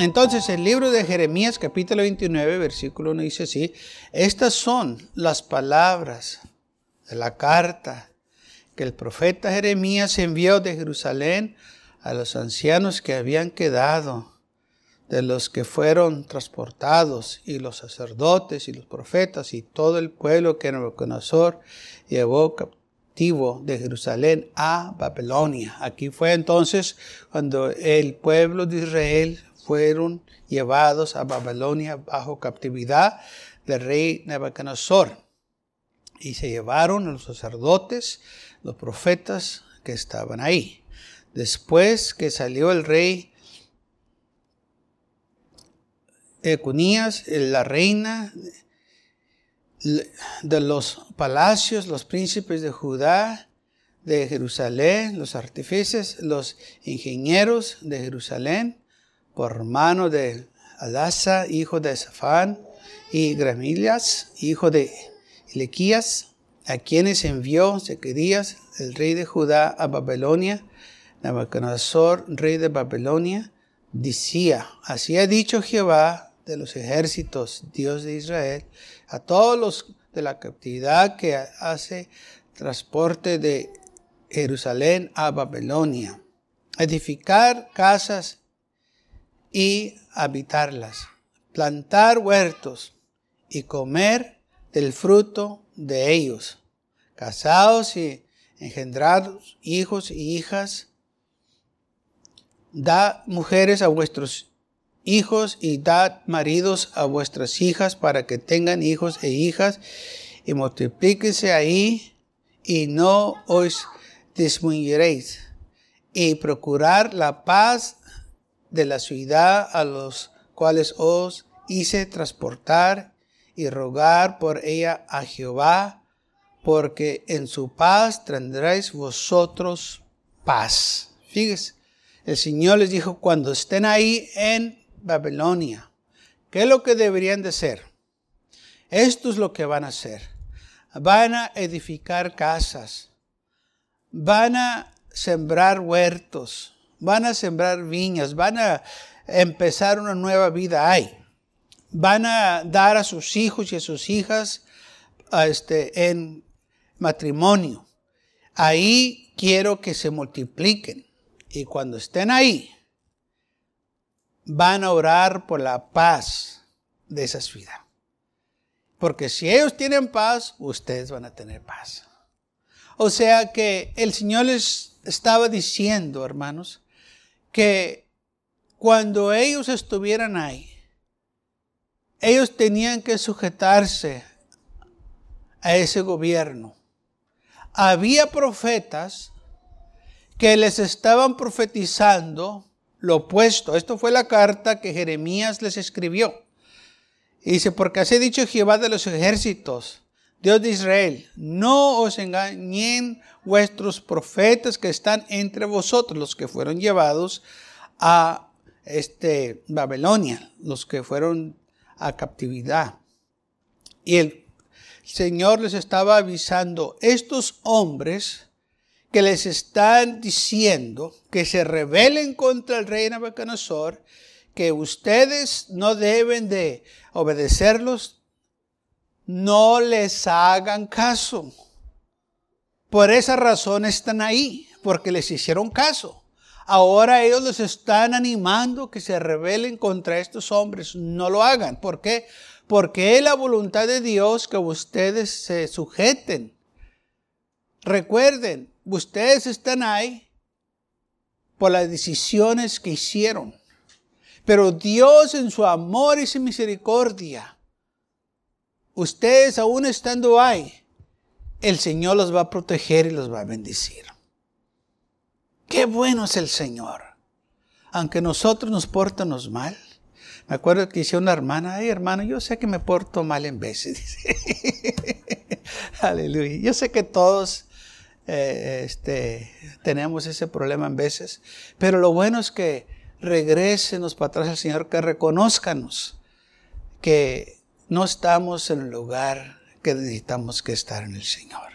Entonces el libro de Jeremías capítulo 29 versículo 1 dice así, estas son las palabras de la carta que el profeta Jeremías envió de Jerusalén a los ancianos que habían quedado, de los que fueron transportados, y los sacerdotes y los profetas y todo el pueblo que Nabucodonosor llevó captivo de Jerusalén a Babilonia. Aquí fue entonces cuando el pueblo de Israel fueron llevados a Babilonia bajo captividad del rey Nebuchadnezzar. Y se llevaron a los sacerdotes, los profetas que estaban ahí. Después que salió el rey Econías, la reina de los palacios, los príncipes de Judá, de Jerusalén, los artífices, los ingenieros de Jerusalén, por mano de Alasa, hijo de Safán, y Gramillas, hijo de Elequías, a quienes envió Sequerías, el rey de Judá, a Babilonia, Nabucodonosor, rey de Babilonia, decía, así ha dicho Jehová de los ejércitos, Dios de Israel, a todos los de la captividad que hace transporte de Jerusalén a Babilonia, edificar casas y habitarlas, plantar huertos y comer del fruto de ellos, casados y engendrados, hijos y hijas, da mujeres a vuestros hijos y dad maridos a vuestras hijas para que tengan hijos e hijas y multiplíquese ahí y no os disminuiréis y procurar la paz de la ciudad a los cuales os hice transportar y rogar por ella a Jehová, porque en su paz tendréis vosotros paz. Fíjese, el Señor les dijo, cuando estén ahí en Babilonia, ¿qué es lo que deberían de hacer? Esto es lo que van a hacer. Van a edificar casas, van a sembrar huertos, van a sembrar viñas, van a empezar una nueva vida ahí. Van a dar a sus hijos y a sus hijas este, en matrimonio. Ahí quiero que se multipliquen. Y cuando estén ahí, van a orar por la paz de esa ciudad. Porque si ellos tienen paz, ustedes van a tener paz. O sea que el Señor les estaba diciendo, hermanos, que cuando ellos estuvieran ahí, ellos tenían que sujetarse a ese gobierno. Había profetas que les estaban profetizando lo opuesto. Esto fue la carta que Jeremías les escribió. Y dice, porque así ha dicho Jehová de los ejércitos, Dios de Israel, no os engañen vuestros profetas que están entre vosotros, los que fueron llevados a este, Babilonia, los que fueron a captividad. Y el Señor les estaba avisando, estos hombres que les están diciendo que se rebelen contra el rey Nabucodonosor, que ustedes no deben de obedecerlos, no les hagan caso. Por esa razón están ahí, porque les hicieron caso. Ahora ellos los están animando que se rebelen contra estos hombres. No lo hagan. ¿Por qué? Porque es la voluntad de Dios que ustedes se sujeten. Recuerden, ustedes están ahí por las decisiones que hicieron. Pero Dios en su amor y su misericordia ustedes aún estando ahí, el Señor los va a proteger y los va a bendecir. Qué bueno es el Señor. Aunque nosotros nos portamos mal. Me acuerdo que dice una hermana, ay hermano, yo sé que me porto mal en veces. Aleluya. Yo sé que todos eh, este, tenemos ese problema en veces, pero lo bueno es que regresenos para atrás al Señor, que reconozcanos que no estamos en el lugar que necesitamos que estar en el Señor.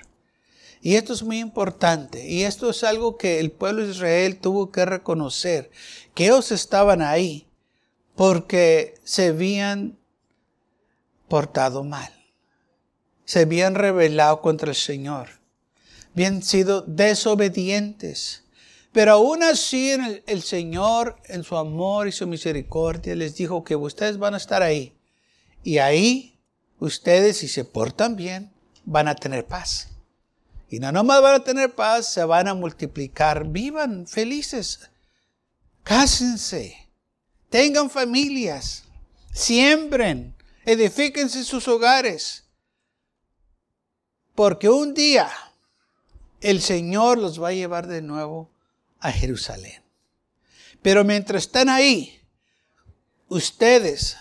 Y esto es muy importante. Y esto es algo que el pueblo de Israel tuvo que reconocer, que ellos estaban ahí porque se habían portado mal. Se habían rebelado contra el Señor. Habían sido desobedientes. Pero aún así el, el, Señor, en su amor y su misericordia, les dijo que ustedes van a estar ahí. Y ahí ustedes, si se portan bien, van a tener paz. Y no nomás van a tener paz, se van a multiplicar. Vivan felices. Cásense. Tengan familias. Siembren. Edifíquense sus hogares. Porque un día el Señor los va a llevar de nuevo a Jerusalén. Pero mientras están ahí, ustedes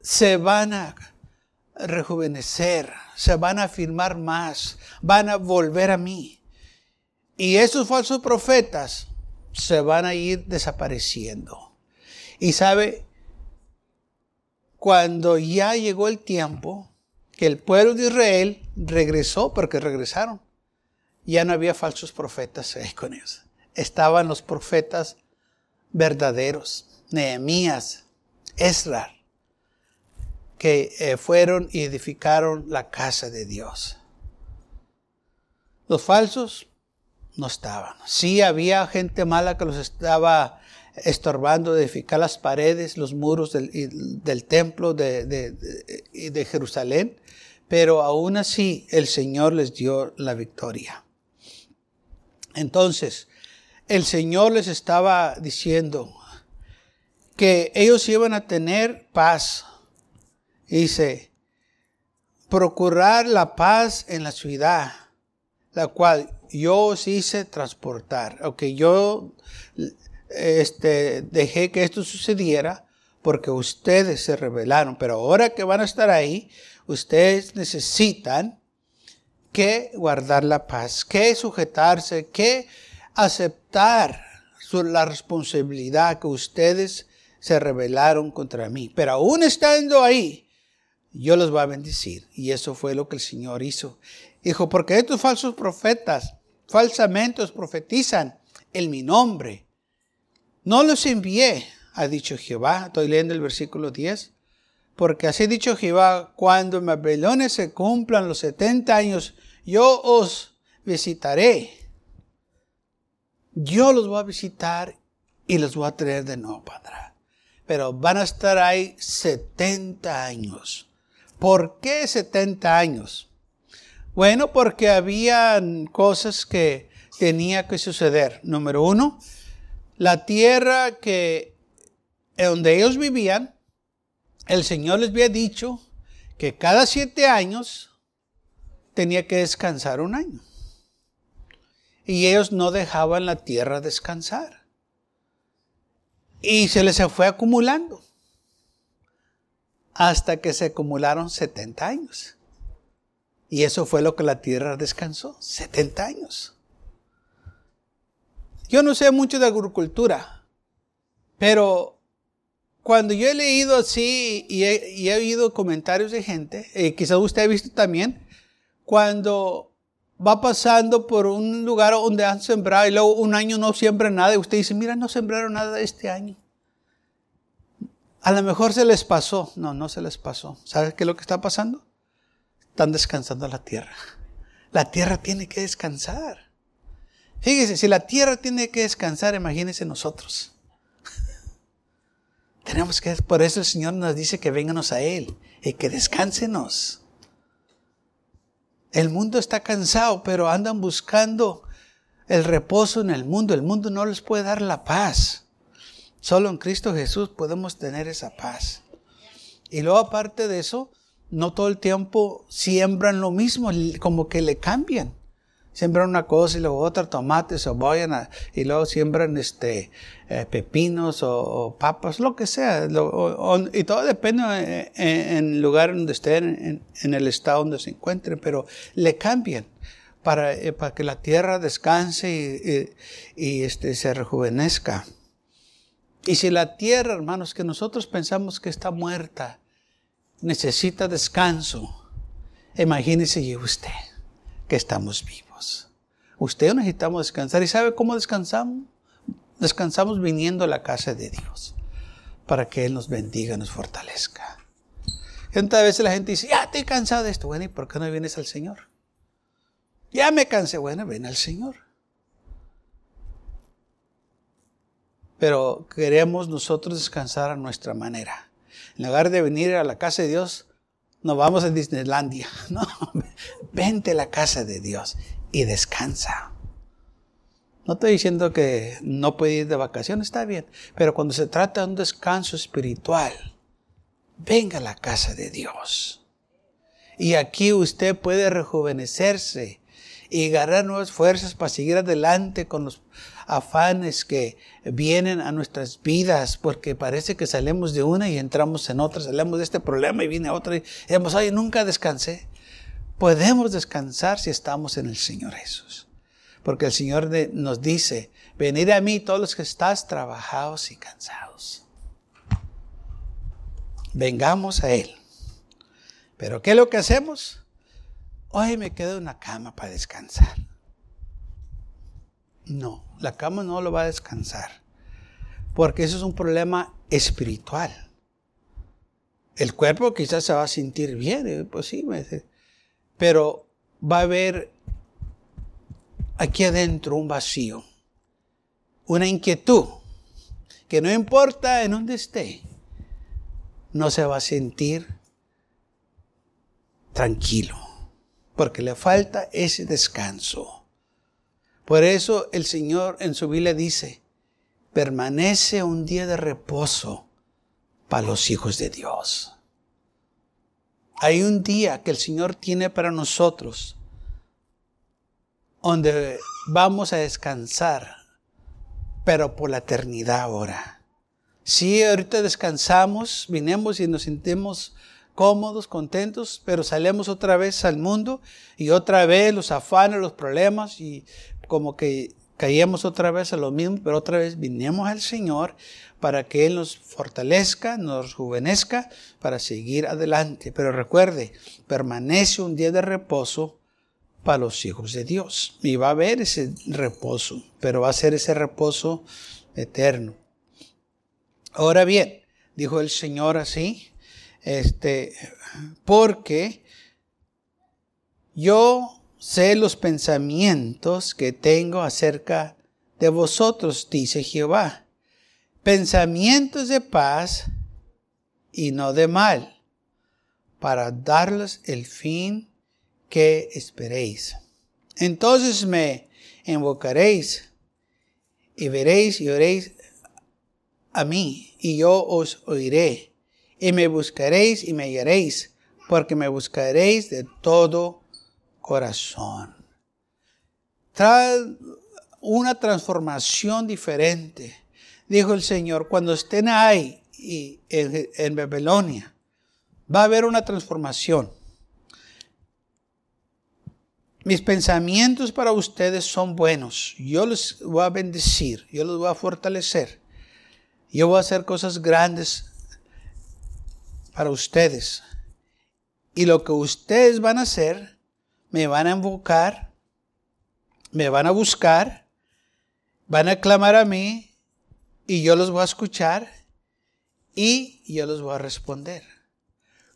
se van a rejuvenecer, se van a afirmar más, van a volver a mí. Y esos falsos profetas se van a ir desapareciendo. Y sabe, cuando ya llegó el tiempo que el pueblo de Israel regresó, porque regresaron, ya no había falsos profetas ahí con ellos. Estaban los profetas verdaderos, Nehemías, Esra, que eh, fueron y edificaron la casa de Dios. Los falsos no estaban. Sí había gente mala que los estaba estorbando de edificar las paredes, los muros del, templo de, de, Jerusalén, pero aún así el Señor les dio la victoria. Entonces, el Señor les estaba diciendo que ellos iban a tener paz Dice, procurar la paz en la ciudad, la cual yo os hice transportar. Ok, yo este, dejé que esto sucediera porque ustedes se rebelaron, pero ahora que van a estar ahí, ustedes necesitan que guardar la paz, que sujetarse, que aceptar la responsabilidad que ustedes se rebelaron contra mí. Pero aún estando ahí, yo los voy a bendecir. Y eso fue lo que el Señor hizo. Dijo, porque estos falsos profetas falsamente os profetizan en mi nombre. No los envié, ha dicho Jehová. Estoy leyendo el versículo 10. Porque así ha dicho Jehová, cuando en Babilonia se cumplan los 70 años, yo os visitaré. Yo los voy a visitar y los voy a traer de nuevo para Pero van a estar ahí 70 años. ¿Por qué 70 años? Bueno, porque habían cosas que tenía que suceder. Número uno, la tierra que donde ellos vivían, el Señor les había dicho que cada siete años tenía que descansar un año. Y ellos no dejaban la tierra descansar. Y se les fue acumulando hasta que se acumularon 70 años. Y eso fue lo que la tierra descansó, 70 años. Yo no sé mucho de agricultura, pero cuando yo he leído así y he, oído comentarios de gente, y quizás usted ha visto también, cuando va pasando por un lugar donde han sembrado y luego un año no siembra nada y usted dice, mira, no sembraron nada este año. A lo mejor se les pasó. No, no se les pasó. ¿Sabes qué es lo que está pasando? Están descansando la tierra. La tierra tiene que descansar. Fíjese, si la tierra tiene que descansar, imagínense nosotros. Tenemos que, por eso el Señor nos dice que vénganos a Él y que descánsenos. El mundo está cansado, pero andan buscando el reposo en el mundo. El mundo no les puede dar la paz. Solo en Cristo Jesús podemos tener esa paz. Y luego aparte de eso, no todo el tiempo siembran lo mismo, como que le cambian. Siembran una cosa y luego otra, tomates, cebolla, y luego siembran este, eh, pepinos o, papas, lo que sea. y todo depende eh, en, el lugar donde estén, en, el estado donde se encuentren, pero le cambian para, eh, que la tierra descanse y, y este, se rejuvenezca. Y si la tierra, hermanos, que nosotros pensamos que está muerta, necesita descanso, imagínese usted que estamos vivos. Usted necesitamos descansar. ¿Y sabe cómo descansamos? Descansamos viniendo a la casa de Dios para que Él nos bendiga, nos fortalezca. Tantas veces la gente dice, ya estoy cansado de esto. Bueno, ¿y por qué no vienes al Señor? Ya me cansé. Bueno, ven al Señor. Pero queremos nosotros descansar a nuestra manera. En lugar de venir a la casa de Dios, nos vamos a Disneylandia. No, vente a la casa de Dios y descansa. No estoy diciendo que no puede ir de vacaciones, está bien. Pero cuando se trata de un descanso espiritual, venga a la casa de Dios. Y aquí usted puede rejuvenecerse y ganar nuevas fuerzas para seguir adelante con los afanes que vienen a nuestras vidas, porque parece que salimos de una y entramos en otra, salimos de este problema y viene otra y decimos, ay, nunca descansé. Podemos descansar si estamos en el Señor Jesús. Porque el Señor nos dice, venid a mí todos los que estás trabajados y cansados. Vengamos a Él. Pero ¿qué es lo que hacemos? Hoy me quedo en cama para descansar. No, la cama no lo va a descansar. Porque eso es un problema espiritual. El cuerpo quizás se va a sentir bien, eh, pues sí, pero va a haber aquí adentro un vacío, una inquietud, que no importa en dónde esté, no se va a sentir tranquilo, porque le falta ese descanso. Por eso el Señor en su Biblia dice, permanece un día de reposo para los hijos de Dios. Hay un día que el Señor tiene para nosotros donde vamos a descansar, pero por la eternidad ahora. Si ahorita descansamos, vinemos y nos sentimos cómodos, contentos, pero salimos otra vez al mundo y otra vez los afanes, los problemas y como que caíamos otra vez a lo mismo, pero otra vez vinimos al Señor para que Él nos fortalezca, nos rejuvenezca para seguir adelante. Pero recuerde, permanece un día de reposo para los hijos de Dios. Y va a haber ese reposo, pero va a ser ese reposo eterno. Ahora bien, dijo el Señor así, este, porque yo sé los pensamientos que tengo acerca de vosotros, dice Jehová. Pensamientos de paz y no de mal, para darles el fin que esperéis. Entonces me invocaréis y veréis y oréis a mí, y yo os oiré, y me buscaréis y me hallaréis, porque me buscaréis de todo corazón. Trae una transformación diferente. Dijo el Señor, cuando estén ahí y en, en Babilonia, va a haber una transformación. Mis pensamientos para ustedes son buenos. Yo los voy a bendecir, yo los voy a fortalecer. Yo voy a hacer cosas grandes para ustedes. Y lo que ustedes van a hacer me van a invocar, me van a buscar, van a clamar a mí y yo los voy a escuchar y yo los voy a responder.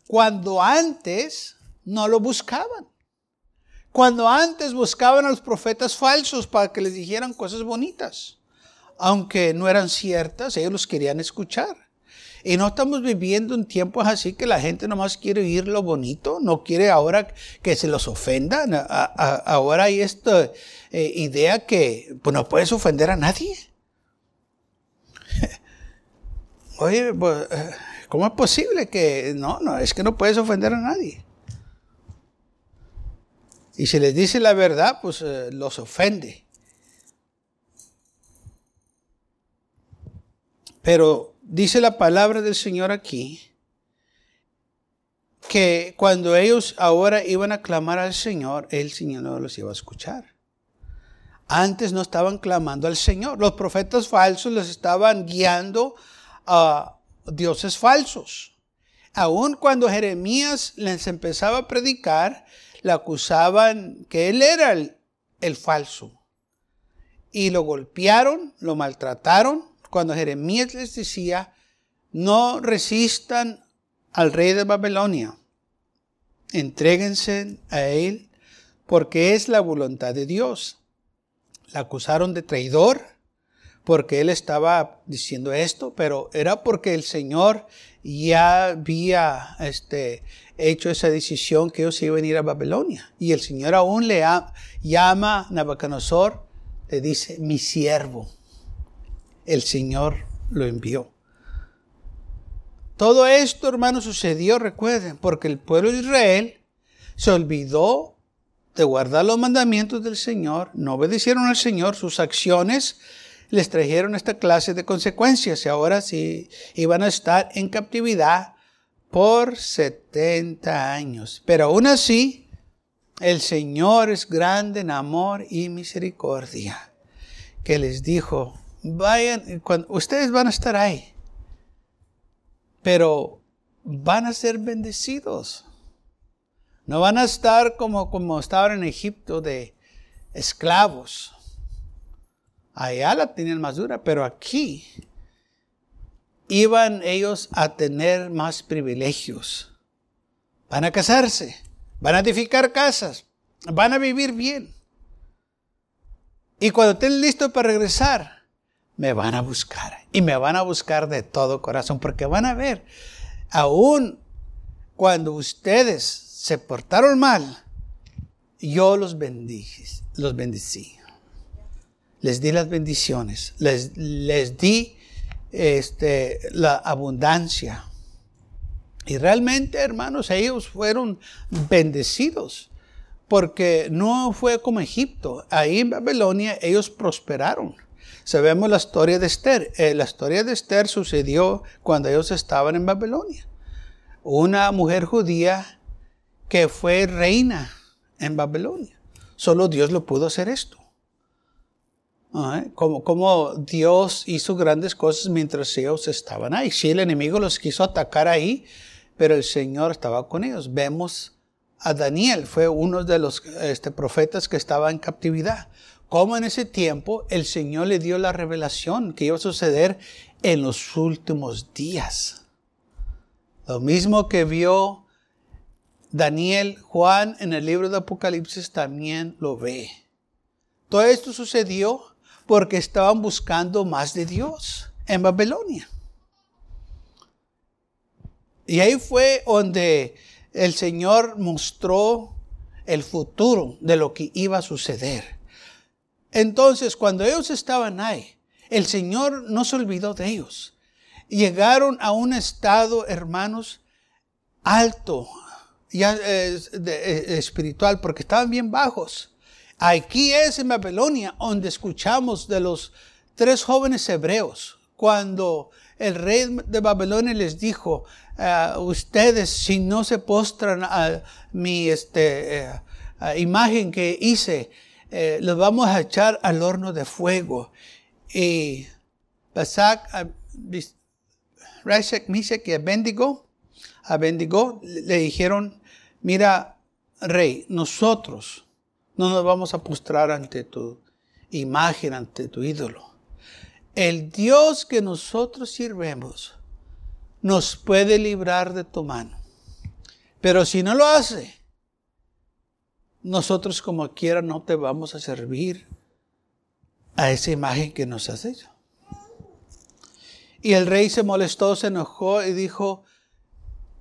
Cuando antes no lo buscaban. Cuando antes buscaban a los profetas falsos para que les dijeran cosas bonitas. Aunque no eran ciertas, ellos los querían escuchar. Y no estamos viviendo en tiempos así que la gente nomás quiere oír lo bonito, no quiere ahora que se los ofendan. ahora hay esta eh, idea que pues, no puedes ofender a nadie. Oye, pues, eh, ¿cómo es posible que no, no, es que no puedes ofender a nadie? Y si les dice la verdad, pues eh, los ofende. Pero dice la palabra del Señor aquí que cuando ellos ahora iban a clamar al Señor, el Señor no los iba a escuchar. Antes no estaban clamando al Señor. Los profetas falsos les estaban guiando a dioses falsos. Aun cuando Jeremías les empezaba a predicar, le acusaban que él era el, el falso. Y lo golpearon, lo maltrataron. Cuando Jeremías les decía, no resistan al rey de Babilonia, entréguense a él porque es la voluntad de Dios. La acusaron de traidor porque él estaba diciendo esto, pero era porque el Señor ya había este, hecho esa decisión que ellos iban a ir a Babilonia. Y el Señor aún le llama a Nabucodonosor, le dice, mi siervo. El Señor lo envió. Todo esto, hermanos, sucedió, recuerden, porque el pueblo de Israel se olvidó de guardar los mandamientos del Señor, no obedecieron al Señor, sus acciones les trajeron esta clase de consecuencias y ahora sí iban a estar en captividad por 70 años. Pero aún así, el Señor es grande en amor y misericordia, que les dijo, vayan, cuando, ustedes van a estar ahí, pero van a ser bendecidos. No van a estar como, como estaban en Egipto de esclavos. Allá la tenían más dura, pero aquí iban ellos a tener más privilegios. Van a casarse, van a edificar casas, van a vivir bien. Y cuando estén listos para regresar, me van a buscar. Y me van a buscar de todo corazón, porque van a ver, aún cuando ustedes se portaron mal, yo los bendijes, los bendecí. Les di las bendiciones, les, les di este, la abundancia. Y realmente, hermanos, ellos fueron bendecidos, porque no fue como Egipto. Ahí en Babilonia ellos prosperaron. Sabemos la historia de Esther. Eh, la historia de Esther sucedió cuando ellos estaban en Babilonia. Una mujer judía que fue reina en Babilonia. Solo Dios lo pudo hacer esto. Como, Dios hizo grandes cosas mientras ellos estaban ahí. Si el enemigo los quiso atacar ahí, pero el Señor estaba con ellos. Vemos a Daniel, fue uno de los este, profetas que estaba en captividad cómo en ese tiempo el Señor le dio la revelación que iba a suceder en los últimos días. Lo mismo que vio Daniel, Juan en el libro de Apocalipsis también lo ve. Todo esto sucedió porque estaban buscando más de Dios en Babilonia. Y ahí fue donde el Señor mostró el futuro de lo que iba a suceder. Entonces, cuando ellos estaban ahí, el Señor no se olvidó de ellos. Llegaron a un estado, hermanos, alto, eh, eh, espiritual, porque estaban bien bajos. Aquí es en Babilonia donde escuchamos de los tres jóvenes hebreos, cuando el rey de Babilonia les dijo, ah, ustedes si no se postran a mi este, eh, imagen que hice, eh, los vamos a echar al horno de fuego. Y Basak, Rashek, Mishek y Abendigo, Abendigo le dijeron, mira, rey, nosotros no nos vamos a postrar ante tu imagen, ante tu ídolo. El Dios que nosotros sirvemos nos puede librar de tu mano. Pero si no lo hace, nosotros como quiera no te vamos a servir a esa imagen que nos has hecho. Y el rey se molestó, se enojó y dijo,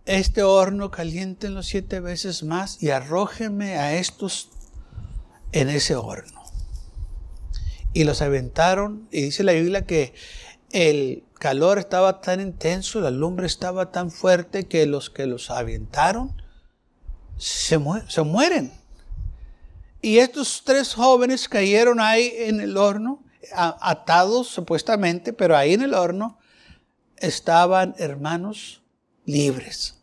este horno calientenlo siete veces más y arrójenme a estos en ese horno. Y los aventaron y dice la Biblia que el calor estaba tan intenso, la lumbre estaba tan fuerte que los que los aventaron se mueren. Y estos tres jóvenes cayeron ahí en el horno, atados supuestamente, pero ahí en el horno estaban hermanos libres.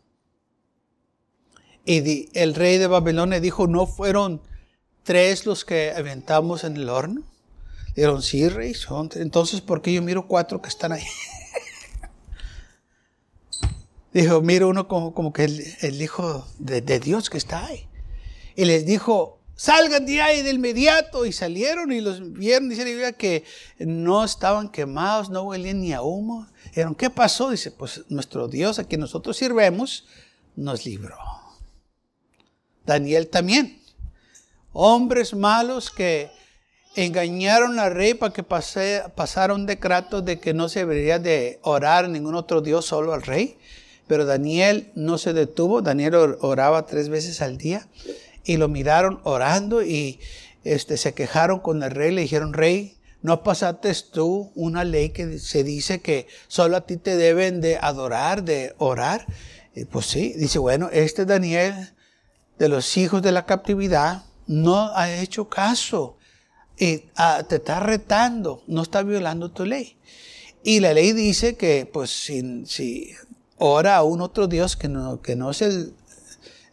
Y el rey de Babilonia dijo, ¿no fueron tres los que aventamos en el horno? Dijeron, sí, rey, son. Entonces, ¿por qué yo miro cuatro que están ahí? dijo, miro uno como, como que el, hijo de, Dios que está ahí. Y les dijo, salgan de ahí de inmediato. Y salieron y los vieron. Dice que no estaban quemados, no huelían ni a humo. Dijeron, ¿qué pasó? Dice, pues nuestro Dios a quien nosotros sirvemos nos libró. Daniel también. Hombres malos que engañaron al rey para que pase, pasara un decreto de que no se debería de orar a ningún otro Dios, solo al rey. Pero Daniel no se detuvo, Daniel oraba tres veces al día y lo miraron orando y este, se quejaron con el rey, le dijeron, rey, ¿no pasaste tú una ley que se dice que solo a ti te deben de adorar, de orar? Y pues sí, dice, bueno, este Daniel de los hijos de la captividad no ha hecho caso y ah, te está retando, no está violando tu ley. Y la ley dice que, pues, si, si ora a un otro Dios que no, que no es el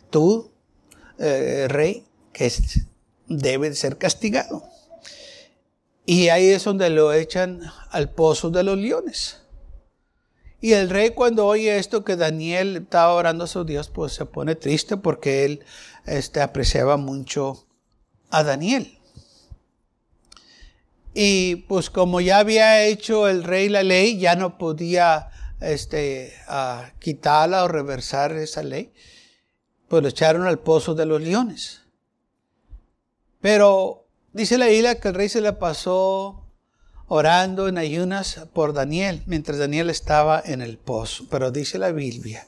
tú, eh, rey, que debe ser castigado. Y ahí es donde lo echan al pozo de los leones. Y el rey cuando oye esto que Daniel estaba orando a su Dios, pues se pone triste porque él este, apreciaba mucho a Daniel. Y pues como ya había hecho el rey la ley, ya no podía este, quitarla o reversar esa ley. Pues lo echaron al pozo de los leones. Pero dice la isla que el rey se le pasó orando en ayunas por Daniel, mientras Daniel estaba en el pozo. Pero dice la Biblia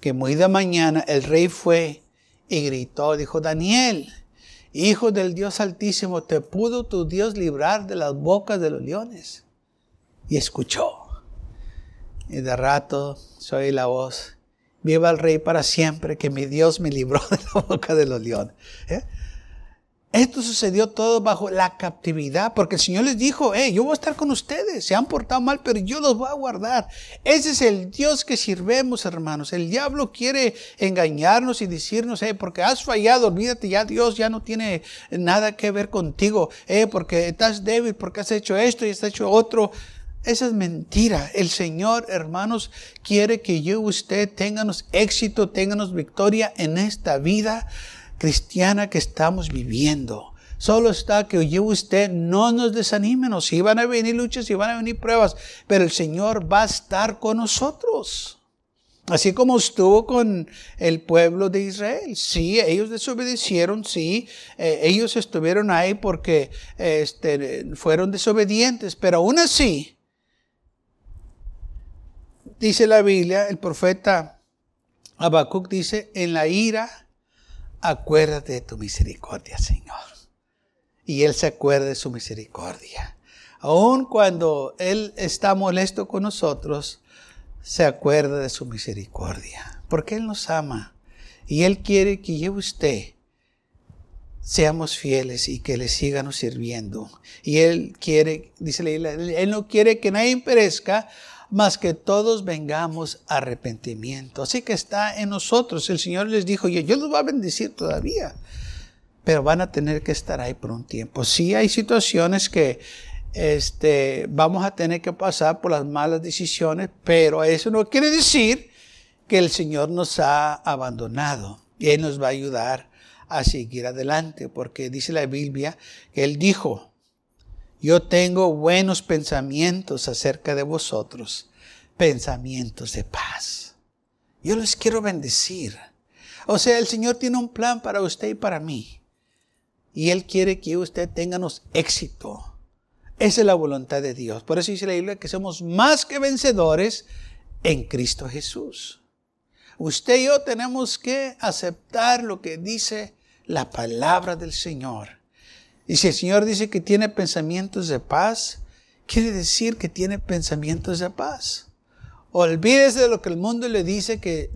que muy de mañana el rey fue y gritó, dijo, Daniel, hijo del Dios Altísimo, ¿te pudo tu Dios librar de las bocas de los leones? Y escuchó. Y de rato soy la voz, viva el rey para siempre, que mi Dios me libró de la boca de los leones. ¿Eh? Esto sucedió todo bajo la captividad, porque el Señor les dijo, hey, yo voy a estar con ustedes, se han portado mal, pero yo los voy a guardar. Ese es el Dios que sirvemos, hermanos. El diablo quiere engañarnos y decirnos, hey, porque has fallado, olvídate, ya Dios ya no tiene nada que ver contigo, eh, porque estás débil, porque has hecho esto y has hecho otro. Esa es mentira. El Señor, hermanos, quiere que yo y usted tengamos éxito, tengamos victoria en esta vida cristiana que estamos viviendo. Solo está que oye usted, no nos desanimemos. Si van a venir luchas, si van a venir pruebas, pero el Señor va a estar con nosotros. Así como estuvo con el pueblo de Israel. Sí, ellos desobedecieron, sí, eh, ellos estuvieron ahí porque este, fueron desobedientes, pero aún así, dice la Biblia, el profeta Habacuc dice, en la ira acuérdate de tu misericordia, Señor. Y Él se acuerda de su misericordia. Aun cuando Él está molesto con nosotros, se acuerda de su misericordia. Porque Él nos ama. Y Él quiere que yo usted seamos fieles y que le sigamos sirviendo. Y Él quiere, dice la Él no quiere que nadie perezca, más que todos vengamos a arrepentimiento. Así que está en nosotros. El Señor les dijo, yo, yo los voy a bendecir todavía, pero van a tener que estar ahí por un tiempo. Sí hay situaciones que este, vamos a tener que pasar por las malas decisiones, pero eso no quiere decir que el Señor nos ha abandonado y Él nos va a ayudar a seguir adelante, porque dice la Biblia que Él dijo, yo tengo buenos pensamientos acerca de vosotros, pensamientos de paz. Yo les quiero bendecir. O sea, el Señor tiene un plan para usted y para mí. Y Él quiere que usted tenganos éxito. Esa es la voluntad de Dios. Por eso dice la Biblia que somos más que vencedores en Cristo Jesús. Usted y yo tenemos que aceptar lo que dice la palabra del Señor. Y si el Señor dice que tiene pensamientos de paz, quiere decir que tiene pensamientos de paz. Olvídese de lo que el mundo le dice que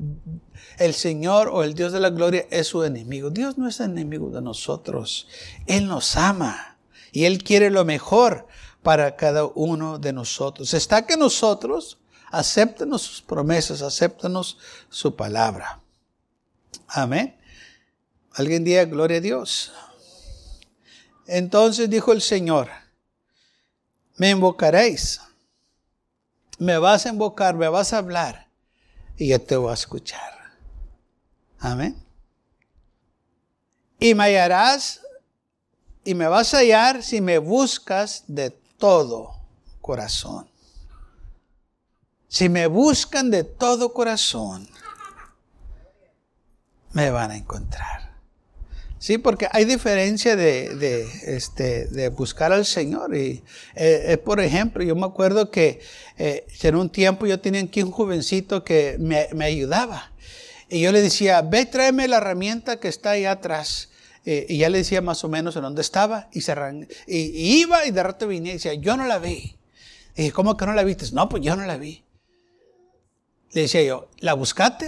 el Señor o el Dios de la gloria es su enemigo. Dios no es enemigo de nosotros. Él nos ama y Él quiere lo mejor para cada uno de nosotros. Está que nosotros acéptenos sus promesas, acéptenos su palabra. Amén. Alguien diga gloria a Dios. Entonces dijo el Señor, me invocaréis, me vas a invocar, me vas a hablar y yo te voy a escuchar. Amén. Y me hallarás y me vas a hallar si me buscas de todo corazón. Si me buscan de todo corazón, me van a encontrar. Sí, porque hay diferencia de, este, de buscar al Señor. Y, eh, eh, por ejemplo, yo me acuerdo que eh, en un tiempo yo tenía aquí un jovencito que me, me, ayudaba. Y yo le decía, ve, tráeme la herramienta que está ahí atrás. y ya le decía más o menos en dónde estaba. Y, se y, iba y de rato venía y decía, yo no la vi. Y dije, ¿cómo que no la viste? No, pues yo no la vi. Le decía yo, ¿la buscaste?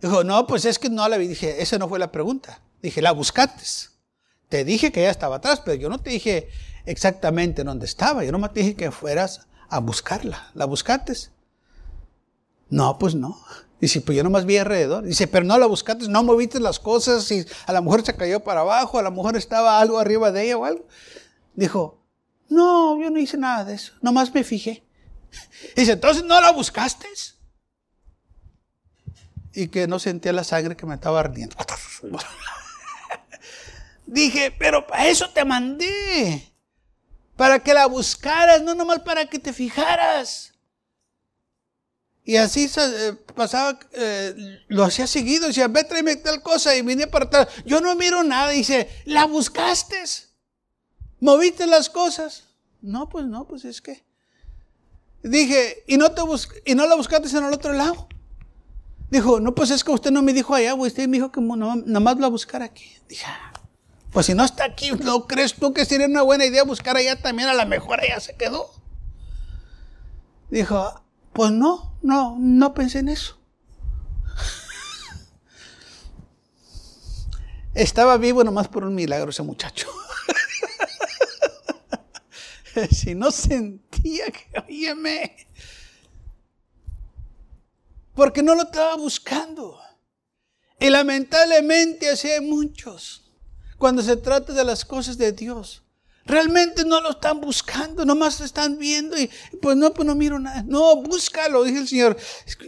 Dijo, no, pues es que no la vi. Dije, esa no fue la pregunta. Dije, la buscaste. Te dije que ella estaba atrás, pero yo no te dije exactamente dónde estaba. Yo nomás te dije que fueras a buscarla. ¿La buscaste? No, pues no. Dice, pues yo nomás vi alrededor. Dice, pero no la buscaste, no moviste las cosas y a lo mejor se cayó para abajo, a lo mejor estaba algo arriba de ella o algo. Dijo, no, yo no hice nada de eso, nomás me fijé. Dice, entonces no la buscaste y que no sentía la sangre que me estaba ardiendo. Dije, pero para eso te mandé. Para que la buscaras, no nomás para que te fijaras. Y así eh, pasaba, eh, lo hacía seguido. Decía, ve, tráeme tal cosa. Y vine para atrás. Yo no miro nada. Dice, ¿la buscaste? ¿Moviste las cosas? No, pues no, pues es que. Dije, ¿y no, te y no la buscaste en el otro lado? Dijo, no, pues es que usted no me dijo allá, usted me dijo que nada más lo a buscar aquí. Dije, ah, pues si no está aquí, ¿no crees tú que sería una buena idea buscar allá también? A lo mejor allá se quedó. Dijo, pues no, no, no pensé en eso. Estaba vivo nomás por un milagro ese muchacho. si no sentía que, óyeme, porque no lo estaba buscando. Y lamentablemente así hay muchos cuando se trata de las cosas de Dios. Realmente no lo están buscando, nomás lo están viendo y pues no, pues no miro nada. No, búscalo, dice el Señor.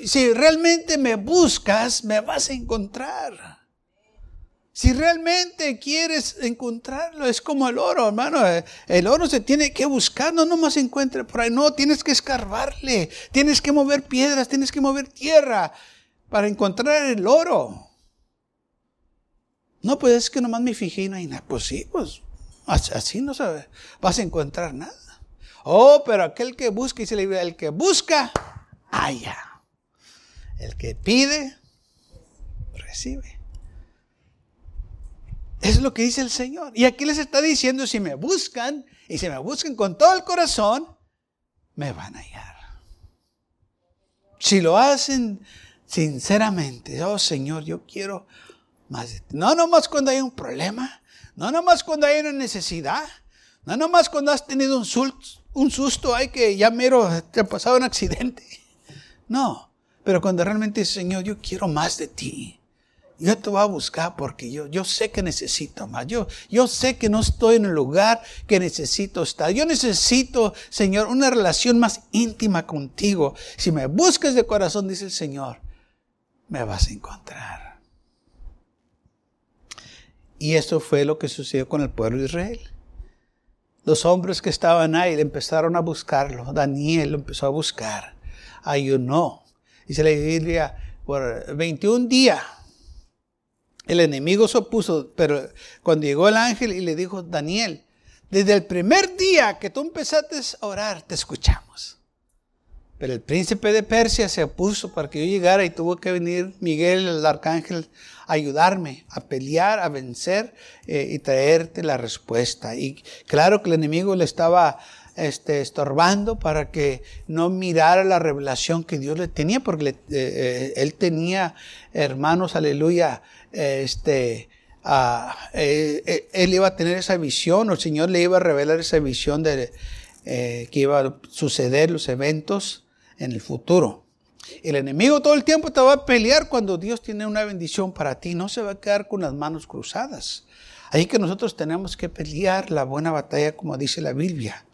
Si realmente me buscas, me vas a encontrar. Si realmente quieres encontrarlo, es como el oro, hermano. El oro se tiene que buscar, no nomás se encuentre por ahí. No, tienes que escarbarle, tienes que mover piedras, tienes que mover tierra para encontrar el oro. No, pues es que nomás me fijé y no hay nada. Pues sí, pues así no sabes, vas a encontrar nada. Oh, pero aquel que busca, y se le el que busca, haya. El que pide, recibe. Es lo que dice el Señor. Y aquí les está diciendo, si me buscan, y si me buscan con todo el corazón, me van a hallar. Si lo hacen sinceramente, oh Señor, yo quiero más ti. No nomás cuando hay un problema, no nomás cuando hay una necesidad, no nomás cuando has tenido un susto, un susto hay que ya mero te ha pasado un accidente. No, pero cuando realmente Señor, yo quiero más de ti. Yo te voy a buscar porque yo, yo sé que necesito más. Yo, yo sé que no estoy en el lugar que necesito estar. Yo necesito, Señor, una relación más íntima contigo. Si me buscas de corazón, dice el Señor, me vas a encontrar. Y esto fue lo que sucedió con el pueblo de Israel. Los hombres que estaban ahí empezaron a buscarlo. Daniel lo empezó a buscar. Ayunó. Dice la Biblia, por 21 días el enemigo se opuso, pero cuando llegó el ángel y le dijo, Daniel, desde el primer día que tú empezaste a orar, te escuchamos. Pero el príncipe de Persia se opuso para que yo llegara y tuvo que venir Miguel, el arcángel, a ayudarme, a pelear, a vencer eh, y traerte la respuesta. Y claro que el enemigo le estaba este, estorbando para que no mirara la revelación que Dios le tenía, porque eh, eh, él tenía hermanos, aleluya, este, eh, él iba a tener esa visión, o el Señor le iba a revelar esa visión de que iba a suceder los eventos en el futuro. El enemigo todo el tiempo te va a pelear cuando Dios tiene una bendición para ti, no se va a quedar con las manos cruzadas. Ahí que nosotros tenemos que pelear la buena batalla, como dice la Biblia.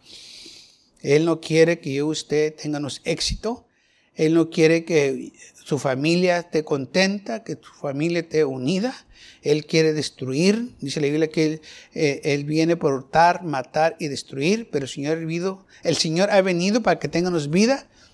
Él no quiere que yo y usted tengamos éxito. Él no quiere que su familia esté contenta, que su familia esté unida. Él quiere destruir. Dice la Biblia que Él, eh, viene por hurtar, matar y destruir, pero el Señor, el Señor ha venido para que tengamos vida